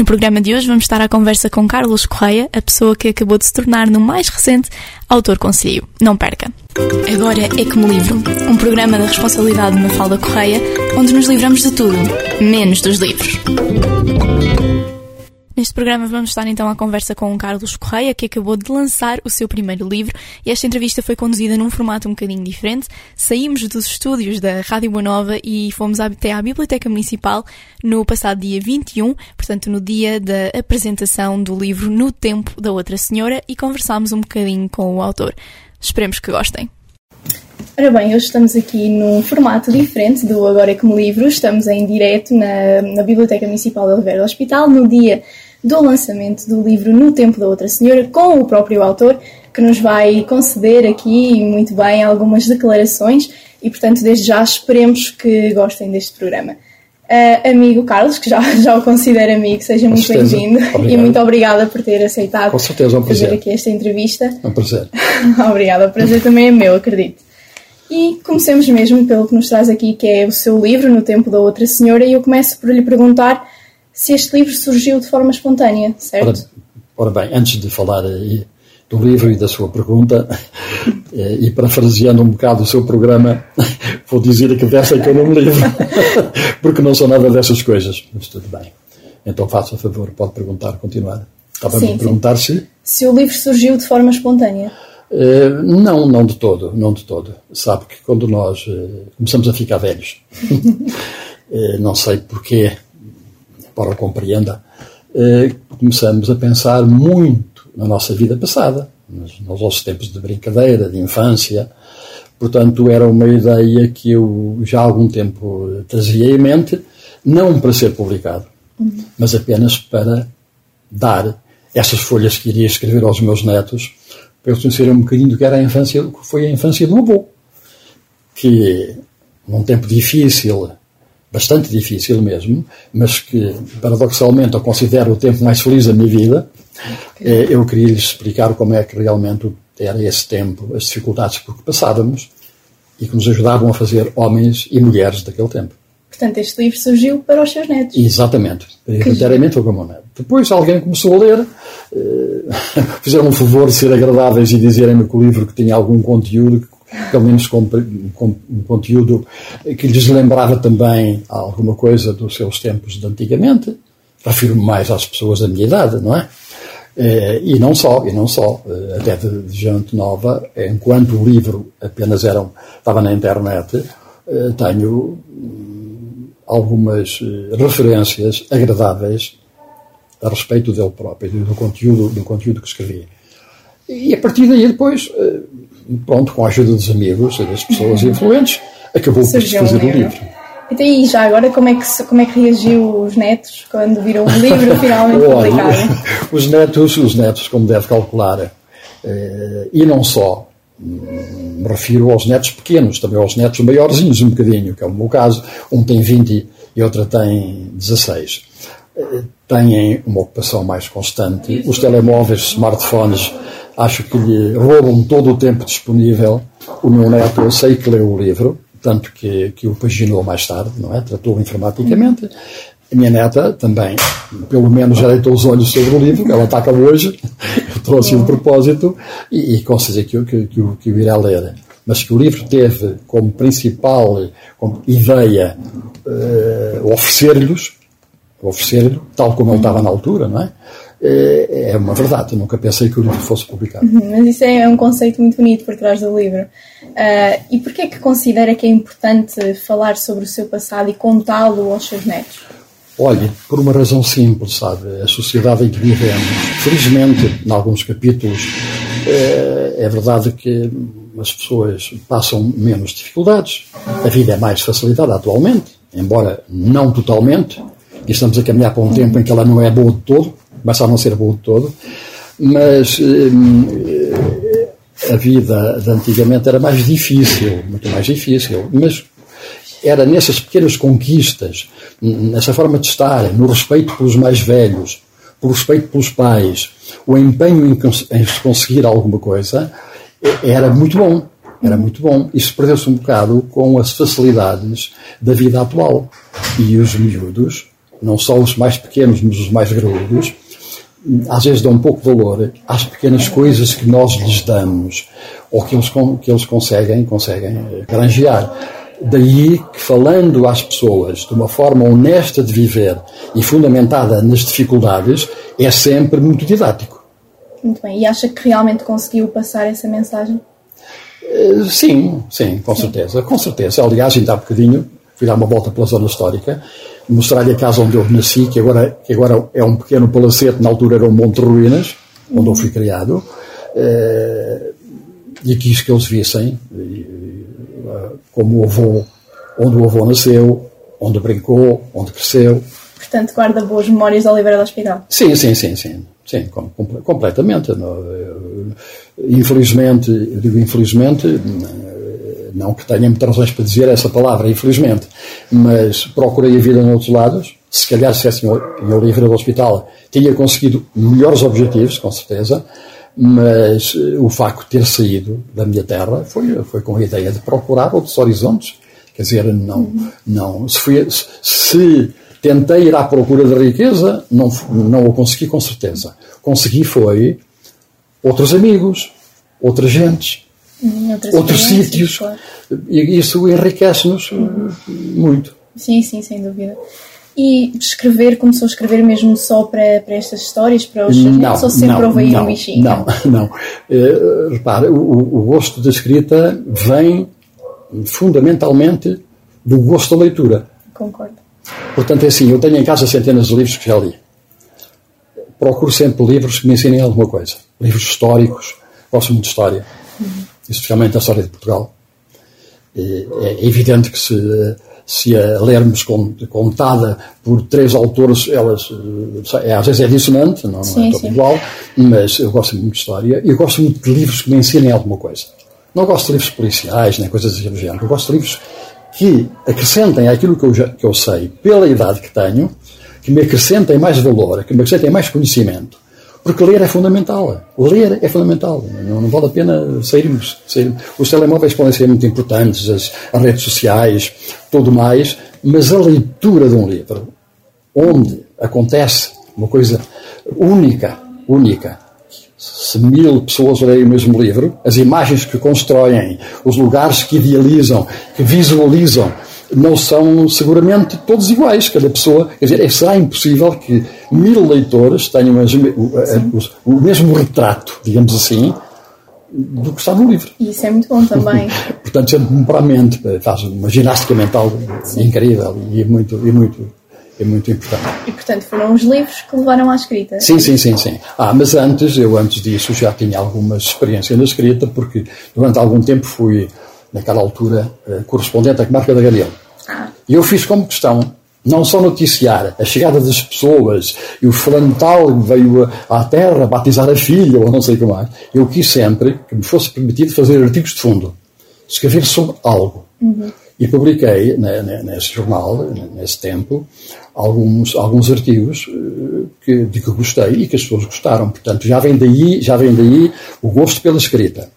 No programa de hoje vamos estar à conversa com Carlos Correia, a pessoa que acabou de se tornar no mais recente autor conselho. Não perca! Agora é que me livro, um programa da responsabilidade de Mafalda Correia, onde nos livramos de tudo, menos dos livros. Neste programa vamos estar então à conversa com o Carlos Correia, que acabou de lançar o seu primeiro livro, e esta entrevista foi conduzida num formato um bocadinho diferente. Saímos dos estúdios da Rádio Boa Nova e fomos até à Biblioteca Municipal no passado dia 21, portanto no dia da apresentação do livro No Tempo da Outra Senhora, e conversámos um bocadinho com o autor. Esperemos que gostem. Ora bem, hoje estamos aqui num formato diferente do Agora é me livro. Estamos em direto na, na Biblioteca Municipal de Oliveira do Hospital, no dia do lançamento do livro No Tempo da Outra Senhora, com o próprio autor, que nos vai conceder aqui muito bem algumas declarações e, portanto, desde já esperemos que gostem deste programa. Uh, amigo Carlos, que já, já o considero amigo, seja muito bem-vindo e muito obrigada por ter aceitado Com certeza, é um fazer aqui esta entrevista. É um prazer. obrigada, o prazer também é meu, acredito. E comecemos mesmo pelo que nos traz aqui, que é o seu livro, No Tempo da Outra Senhora, e eu começo por lhe perguntar se este livro surgiu de forma espontânea, certo? Ora, ora bem, antes de falar do livro e da sua pergunta, eh, e parafraseando um bocado o seu programa, vou dizer que dessa é que eu não me livro, porque não sou nada dessas coisas, mas tudo bem. Então faça favor, pode perguntar, continuar. Estava a perguntar se... Se o livro surgiu de forma espontânea. Uh, não, não de todo, não de todo. Sabe que quando nós uh, começamos a ficar velhos, uh, não sei porquê, para o compreenda, começamos a pensar muito na nossa vida passada, nos, nos nossos tempos de brincadeira, de infância. Portanto, era uma ideia que eu já há algum tempo trazia em mente, não para ser publicado, uhum. mas apenas para dar essas folhas que iria escrever aos meus netos, para eles conhecerem um bocadinho do que era a infância, que foi a infância do avô, que num tempo difícil, bastante difícil mesmo, mas que paradoxalmente eu considero o tempo mais feliz da minha vida, eh, eu queria lhes explicar como é que realmente era esse tempo, as dificuldades por que passávamos e que nos ajudavam a fazer homens e mulheres daquele tempo. Portanto, este livro surgiu para os seus netos. Exatamente. Inteiramente foi meu neto. Depois alguém começou a ler, uh, fizeram um favor de ser agradáveis e dizerem-me que o livro que tinha algum conteúdo, pelo menos com, com, um conteúdo que lhes lembrava também alguma coisa dos seus tempos de antigamente. Refiro-me mais às pessoas da minha idade, não é? Uh, e não só, e não só, uh, até de, gente nova, enquanto o livro apenas era, estava na internet, tenho algumas eh, referências agradáveis a respeito dele próprio, do conteúdo, do conteúdo que escrevia. E a partir daí, depois, eh, pronto, com a ajuda dos amigos, das pessoas influentes, acabou por se fazer o livro. Então, e já agora, como é que, como é que reagiu os netos quando viram o livro finalmente publicado? os netos, os netos, como deve calcular, eh, e não só, me refiro aos netos pequenos, também aos netos maiorzinhos um bocadinho, que é o meu caso. Um tem 20 e outra tem 16. Têm uma ocupação mais constante. Os telemóveis, smartphones, acho que lhe roubam todo o tempo disponível. O meu neto, eu sei que leu o livro, tanto que, que o paginou mais tarde, não é? Tratou informaticamente. A minha neta também, pelo menos já deitou os olhos sobre o livro, ela está cá hoje, trouxe de propósito, e, e certeza que, que, que, que o irá ler. Mas que o livro teve como principal como ideia uh, oferecer-lhes, oferecer-lhe, tal como ele estava na altura, não é? Eh, é uma verdade, eu nunca pensei que o livro fosse publicado. Uhum, mas isso é um conceito muito bonito por trás do livro. Uh, e porquê é que considera que é importante falar sobre o seu passado e contá-lo aos seus netos? Olhe, por uma razão simples, sabe? A sociedade em que vivemos, felizmente, em alguns capítulos, é, é verdade que as pessoas passam menos dificuldades, a vida é mais facilitada atualmente, embora não totalmente, e estamos a caminhar para um tempo em que ela não é boa de todo, começa a não ser boa de todo, mas hum, a vida de antigamente era mais difícil, muito mais difícil, mas era nessas pequenas conquistas, nessa forma de estar, no respeito pelos mais velhos, pelo respeito pelos pais, o empenho em, em conseguir alguma coisa, era muito bom. Era muito bom. Isso perdeu-se um bocado com as facilidades da vida atual. E os miúdos, não só os mais pequenos, mas os mais graúdos, às vezes dão um pouco valor às pequenas coisas que nós lhes damos ou que eles, que eles conseguem, conseguem eh, granjear. Daí que, falando às pessoas de uma forma honesta de viver e fundamentada nas dificuldades, é sempre muito didático. Muito bem. E acha que realmente conseguiu passar essa mensagem? Eh, sim, sim, com sim. certeza. Com certeza. Aliás, ainda há bocadinho fui dar uma volta pela zona histórica, mostrar-lhe a casa onde eu nasci, que agora, que agora é um pequeno palacete, na altura era um monte de ruínas, onde eu fui criado, eh, e quis que eles vissem como o avô, onde o avô nasceu, onde brincou, onde cresceu. Portanto, guarda boas memórias da Oliveira do Hospital. Sim, sim, sim, sim. Sim, completamente. Infelizmente, eu digo infelizmente, não que tenha muitas razões para dizer essa palavra, infelizmente, mas procurei a vida noutros lados. Se calhar, se tivesse em Oliveira do Hospital, tinha conseguido melhores objetivos, com certeza, mas eh, o facto de ter saído da minha terra foi, foi com a ideia de procurar outros horizontes. Quer dizer, não, não se, fui, se tentei ir à procura da riqueza, não, não o consegui com certeza. Consegui foi outros amigos, outras gentes, hum, outros sítios. Claro. E isso enriquece-nos uhum. muito. Sim, sim, sem dúvida. E escrever, começou a escrever mesmo só para, para estas histórias, para os netos, ou sempre houve aí um bichinho? Não, não. Uh, repare, o, o gosto da escrita vem fundamentalmente do gosto da leitura. Concordo. Portanto, é assim, eu tenho em casa centenas de livros que já li. Procuro sempre livros que me ensinem alguma coisa. Livros históricos, gosto muito de história, uhum. Especialmente a história de Portugal. É, é evidente que se se a lermos contada por três autores, elas, eh, é, às vezes é dissonante, não, sim, é todo igual, mas eu gosto muito de história e eu gosto muito de livros que me ensinem alguma coisa. Não gosto de livros policiais, nem coisas do género. Eu gosto de livros que acrescentem aquilo que eu, já, que eu sei, pela idade que tenho, que me acrescentem mais valor, que me acrescentem mais conhecimento porque ler é fundamental. Ler é fundamental. Não, não vale a pena sairmos, sairmos. Os telemóveis podem ser muito importantes, as, as redes sociais, tudo mais, mas a leitura de um livro, onde acontece uma coisa única, única, se mil pessoas lerem o mesmo livro, as imagens que constroem, os lugares que idealizam, que visualizam, não são seguramente todos iguais. Cada pessoa, quer dizer, é, será impossível que mil leitores tenham o, o, mesmo retrato, digamos assim, do que está no livro. E isso é muito bom também. Portanto, sempre para a mente, faz uma ginástica mental Sim. incrível e muito, e muito, é muito importante. E, portanto, foram os livros que levaram à escrita? Sim, sim, sim, sim. Ah, mas antes, eu antes disso já tinha alguma experiência na escrita, porque durante algum tempo fui naquela altura, eh, correspondente à comarca da Galhão. Ah. E eu fiz como questão não só noticiar a chegada das pessoas e o fulano tal veio à terra batizar a filha ou não sei o que mais. Eu quis sempre que me fosse permitido fazer artigos de fundo, escrever sobre algo. Uhum. E publiquei né, nesse jornal, nesse tempo, alguns, alguns artigos eh, que, de que gostei e que as pessoas gostaram. Portanto, já vem daí, já vem daí o gosto pela escrita.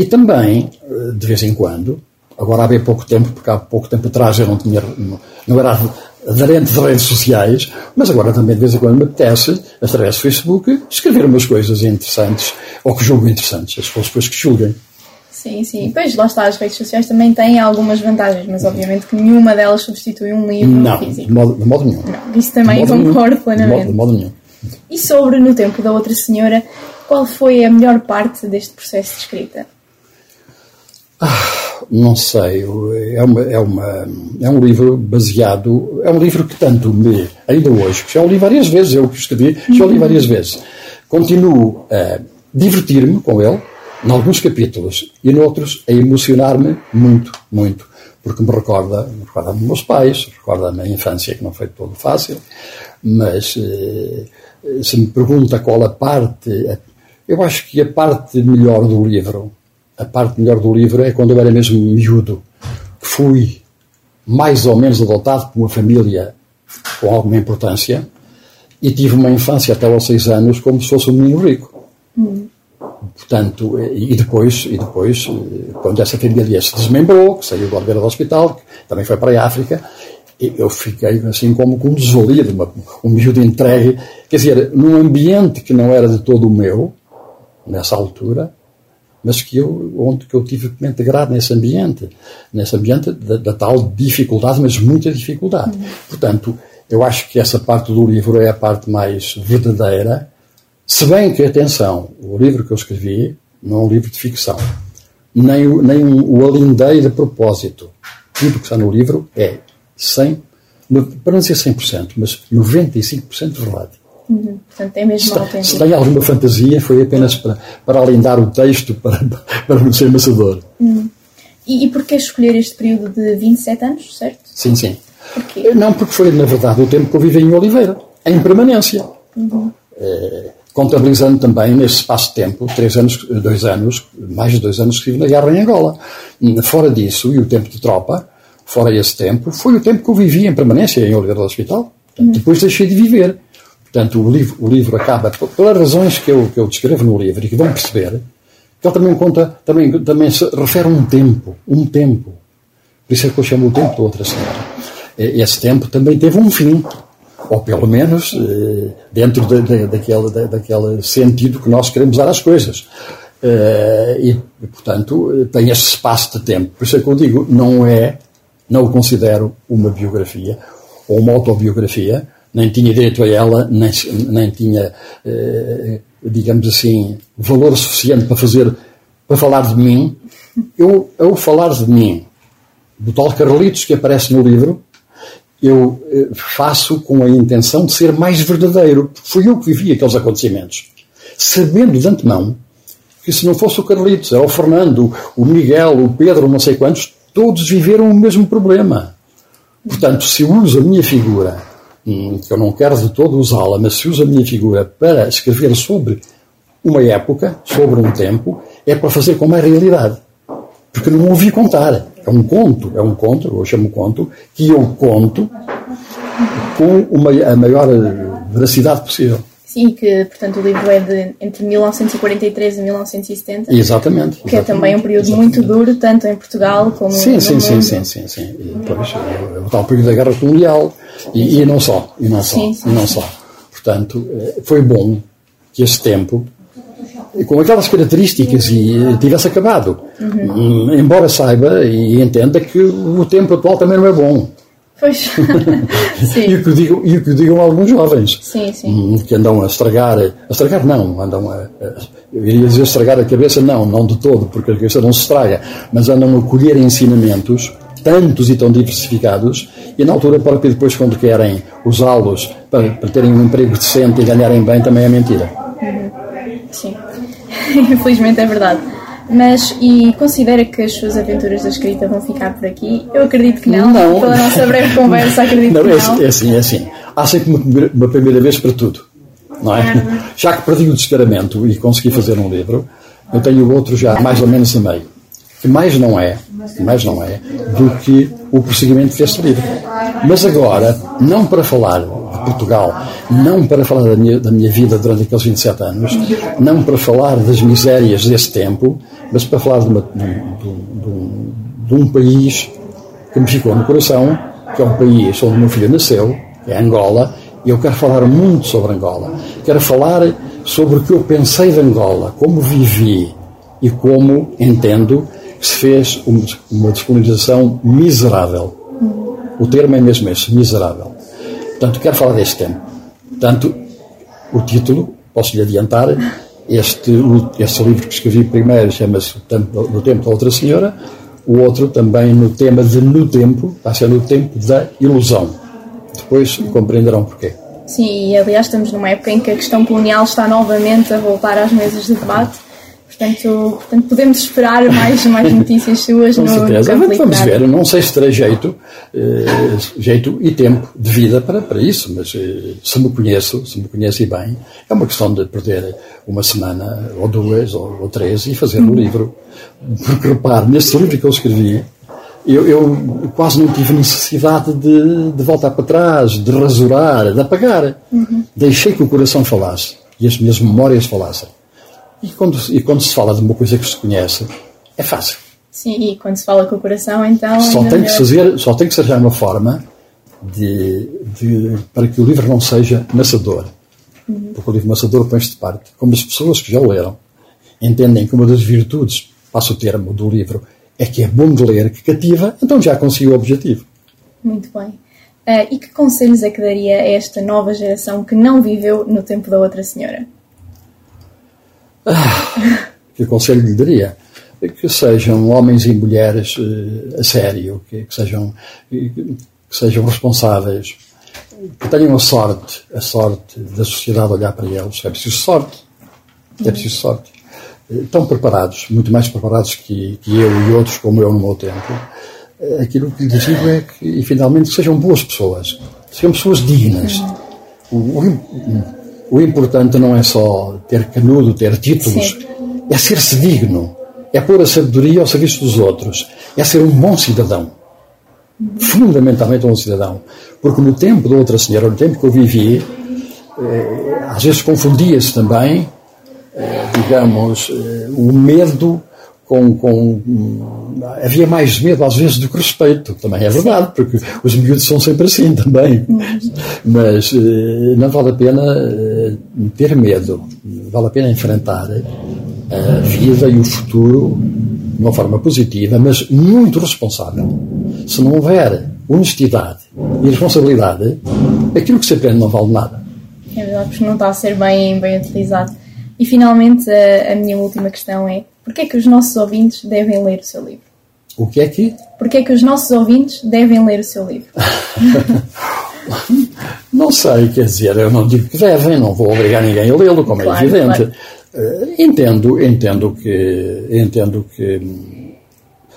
E também, de vez em quando, agora há bem pouco tempo, porque há pouco tempo atrás eu não tinha, não era aderente de redes sociais, mas agora também de vez em quando me apetece, através do Facebook, escrever umas coisas interessantes, ou que julgo interessantes, as pessoas depois que julguem. Sim, sim. Pois lá está, as redes sociais também têm algumas vantagens, mas obviamente que nenhuma delas substitui um livro não, físico. De modo, de modo nenhum. Não, isso também concordo nenhum. plenamente. De modo, de modo nenhum. E sobre No Tempo da Outra Senhora, qual foi a melhor parte deste processo de escrita? Ah, não sei, é, uma, é, uma, é um livro baseado, é um livro que tanto me, ainda hoje, que já o li várias vezes, eu que escrevi, já o li várias vezes, continuo a divertir-me com ele, em alguns capítulos, e noutros a emocionar-me muito, muito, porque me recorda, me recorda dos meus pais, recorda a minha infância, que não foi todo fácil, mas eh, se me pergunta qual a parte, eu acho que a parte melhor do livro a parte melhor do livro é quando eu era mesmo miúdo, fui mais ou menos adotado por uma família com alguma importância e tive uma infância até aos seis anos como se fosse um menino rico. Hum. Portanto, e depois, e depois, quando essa família se desmembrou, que saiu do Oliveira do Hospital, que também foi para a África, eu fiquei assim como com um desvalido, uma, um miúdo entregue, quer dizer, num ambiente que não era de todo o meu, nessa altura, mas que eu, onde que eu tive que me integrar nesse ambiente, nesse ambiente da, da tal dificuldade, mas muita dificuldade. Uhum. Portanto, eu acho que essa parte do livro é a parte mais verdadeira, se bem que, atenção, o livro que eu escrevi não é um livro de ficção, nem, nem o alindeio de propósito. Tudo que está no livro é 100, para não dizer 100%, mas 95% verdade. Uhum. Portanto, é mesmo se, se tem alguma fantasia, foi apenas para, para alindar o texto, para, para não ser amassador. Uhum. E, e porquê escolher este período de 27 anos, certo? Sim, sim. Porquê? Não, porque foi, na verdade, o tempo que eu vivi em Oliveira, em permanência. Uhum. É, contabilizando também, nesse espaço de tempo, três anos, dois anos, mais de dois anos que estive na guerra em Angola. Fora disso, e o tempo de tropa, fora esse tempo, foi o tempo que eu vivi em permanência em Oliveira do Hospital. Uhum. Depois deixei de viver. Portanto, o livro, o livro acaba, pelas razões que eu, que eu descrevo no livro e que vão perceber, que ele também conta, também, também se refere a um tempo, um tempo. Por isso é que eu chamo o tempo de outra senhora. Esse tempo também teve um fim, ou pelo menos eh, dentro de, de, daquele, daquele sentido que nós queremos dar às coisas. Eh, e, portanto, tem este espaço de tempo. Por isso é que eu digo, não é, não o considero uma biografia ou uma autobiografia, nem tinha direito a ela, nem, nem tinha, eh, digamos assim, valor suficiente para fazer, para falar de mim. Eu, ao falar de mim, do tal Carlitos que aparece no livro, eu eh, faço com a intenção de ser mais verdadeiro, porque fui eu que vivi aqueles acontecimentos. Sabendo de antemão que se não fosse o Carlitos, era o Fernando, o Miguel, o Pedro, não sei quantos, todos viveram o mesmo problema. Portanto, se uso a minha figura que eu não quero de todo usá-la, mas se usa a minha figura para escrever sobre uma época, sobre um tempo, é para fazer com mais realidade. Porque não ouvi contar. É um conto, é um conto, eu chamo conto, que eu conto com uma, a maior veracidade possível. Sim, que portanto o livro é de entre 1943 e 1970. Exatamente. Que exatamente, é também um período exatamente. muito duro, tanto em Portugal como sim, no sim, mundo. Sim, sim, sim, sim. E depois é o tal período da Guerra Colonial e, e não só, e não só, sim, sim, e não só. Portanto, eh, foi bom que esse tempo com aquelas características e tivesse acabado. Uhum. Embora saiba e entenda que o tempo atual também não é bom. Pois. e, o que digam, e o que digam alguns jovens. Sim, sim. Hum, que andam a estragar, a estragar não, andam a, a, eu iria dizer estragar a cabeça, não, não de todo, porque a cabeça não se estraga, mas andam a colher ensinamentos, tantos e tão diversificados, e na altura própria depois quando querem usá-los para, para terem um emprego decente e ganharem bem, também é mentira. Uhum. Sim, infelizmente é verdade. Mas, e considera que as suas aventuras da escrita vão ficar por aqui? Eu acredito que não. não. Pela nossa breve conversa, acredito não, que é não. Assim, é assim, é assim. Há sempre uma, uma primeira vez para tudo. Não é? é. Já que perdi o descaramento e consegui fazer um livro, eu tenho outro já mais ou menos a meio. Que mais não é, mais não é, do que o prosseguimento deste livro. Mas agora, não para falar de Portugal, não para falar da minha, da minha vida durante aqueles 27 anos, não para falar das misérias desse tempo, mas para falar de, uma, de, de, de, um país que me ficou no coração, que é um país onde meu filho nasceu, que é Angola, e eu quero falar muito sobre Angola. Quero falar sobre o que eu pensei de Angola, como vivi e como entendo que se fez uma descolonização miserável. O termo é mesmo esse, miserável. Portanto, quero falar deste tema. Portanto, o título, posso lhe adiantar, este, este livro que escrevi primeiro chama-se No Tempo da Outra Senhora, o outro também no tema de No Tempo, vai ser No Tempo da Ilusão. Depois compreenderão porquê. Sim, e aliás estamos numa época em que a questão colonial está novamente a voltar às mesas de debate Portanto, portanto, podemos esperar mais, mais notícias suas Com no, certeza. no Vamos ver, não sei se terei jeito, eh, jeito e tempo de vida para, para isso, mas eh, se me conheço, se me conhece bem, é uma questão de perder uma semana, ou duas, ou, ou três, e fazer um livro. Porque, repare, neste livro que eu escrevi, eu, eu, quase não tive necessidade de, de, voltar para trás, de rasurar, de apagar. Uhum. Deixei que o coração falasse e as minhas memórias falassem. E quando, e quando se fala de uma coisa que se conhece, é fácil. Sim, e quando se fala com o coração, então. Só tem que fazer, só tem que arranjar uma forma de, de, para que o livro não seja maçador. Uhum. Porque o livro maçador põe-se de parte. Como as pessoas que já o leram entendem que uma das virtudes, passo o termo, do livro é que é bom de ler, que cativa, então já conseguiu o objetivo. Muito bem. Uh, e que conselhos é que daria a esta nova geração que não viveu no tempo da outra senhora? Ah, que conselho lhe daria? Que sejam homens e mulheres uh, a sério, que, que sejam, que sejam responsáveis, que tenham a sorte, a sorte da sociedade olhar para eles. É preciso sorte. É preciso sorte estão preparados, muito mais preparados que, que eu e outros, como eu no meu tempo. Eh, aquilo que lhe digo é que, e finalmente, sejam boas pessoas, sejam pessoas dignas. O, o, o importante não é só ter canudo, ter títulos, Sim. é ser-se digno, é pôr a sabedoria ao serviço dos outros, é ser um bom cidadão. Fundamentalmente um bom cidadão. Porque no tempo da outra senhora, no tempo que eu vivi, eh, às vezes confundia-se também eh, digamos, eh, o medo com, com, havia mais medo às vezes do que respeito, também é verdade, porque os miúdos são sempre assim também. Mas eh, não vale a pena ter medo, vale a pena enfrentar a vida e o futuro de uma forma positiva, mas muito responsável. Se não houver honestidade e responsabilidade, aquilo que se aprende não vale nada. É verdade, porque não está a ser bem, bem utilizado. E finalmente, a, a minha última questão é: porquê é que os nossos ouvintes devem ler o seu livro? O que é que? Porquê é que os nossos ouvintes devem ler o seu livro? não sei, quer dizer, eu não digo que devem, não vou obrigar ninguém a lê-lo, como é claro, é evidente. Claro. Uh, entendo, entendo que, entendo que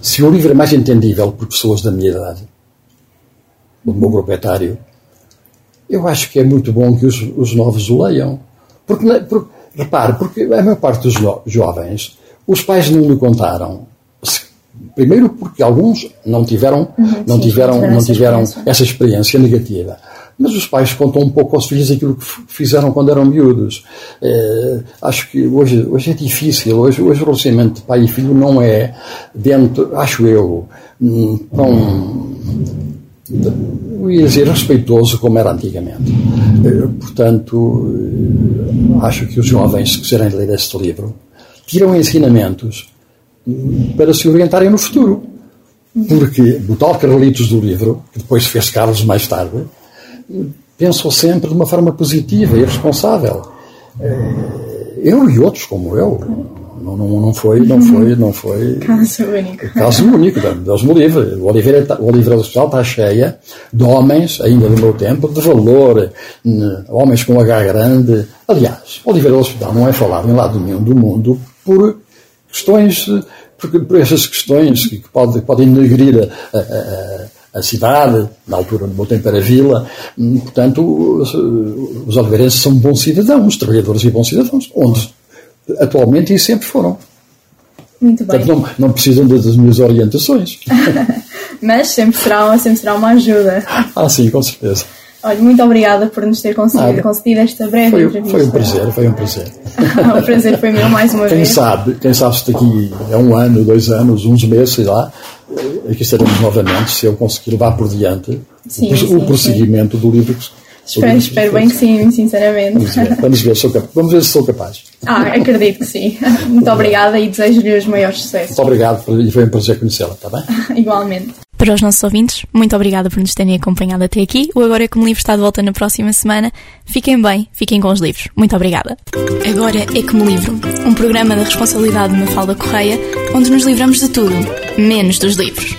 se o livro é mais entendível por pessoas da minha idade, do meu proprietário, eu acho que é muito bom que os, os novos o leiam. Porque, porque Repare, porque a maior parte dos jovens, os pais não lhe contaram. Primeiro porque alguns não tiveram, uhum, não sim, tiveram, não tiveram essa, essa experiência negativa. Mas os pais contam um pouco aos filhos aquilo que fizeram quando eram miúdos. É, acho que hoje, hoje é difícil. Hoje, hoje o relacionamento de pai e filho não é dentro, acho eu, hum, tão eu ia dizer respeitoso como era antigamente. Eh, portanto, acho que os jovens que quiserem ler este livro tiram ensinamentos para se orientarem no futuro. Porque o tal Carlitos do livro, que depois fez Carlos mais tarde, pensou sempre de uma forma positiva e responsável. Eh, eu e outros como eu, não, não, não foi, não foi, não foi. Caso único. Caso único, Deus me livre. O Oliveira, tá, o Oliveira Hospital está cheia de homens, ainda do meu tempo, de valor, homens com H grande. Aliás, o Oliveira Hospital não é falado em lado nenhum do mundo por questões, por, por essas questões que, podem, podem negrir a, a, a cidade, na altura do meu tempo era vila, portanto, os, os oliveirenses são bons cidadãos, trabalhadores e bons cidadãos, onde atualmente e sempre foram. Muito bem. Portanto, não, não precisam das minhas orientações. Mas sempre será, sempre será uma ajuda. Ah, sim, com certeza. Olha, muito obrigada por nos ter concedido, concedido esta breve foi, entrevista. Foi um prazer, foi um prazer. o prazer foi meu mais uma quem vez. Sabe, quem sabe se daqui a um ano, dois anos, uns meses, sei lá, aqui estaremos novamente, se eu conseguir levar por diante sim, o, sim, o prosseguimento sim. do livro Espero, espero bem que sim, sinceramente. Vamos ver, vamos ver, sou vamos ver se sou capaz. Ah, acredito que sim. Muito obrigada e desejo-lhe os maiores sucessos. Muito obrigado e foi um prazer conhecê-la, está bem? Igualmente. Para os nossos ouvintes, muito obrigada por nos terem acompanhado até aqui. O Agora é Como Livro está de volta na próxima semana. Fiquem bem, fiquem com os livros. Muito obrigada. Agora é Como Livro, um programa da responsabilidade de Mafalda Correia, onde nos livramos de tudo, menos dos livros.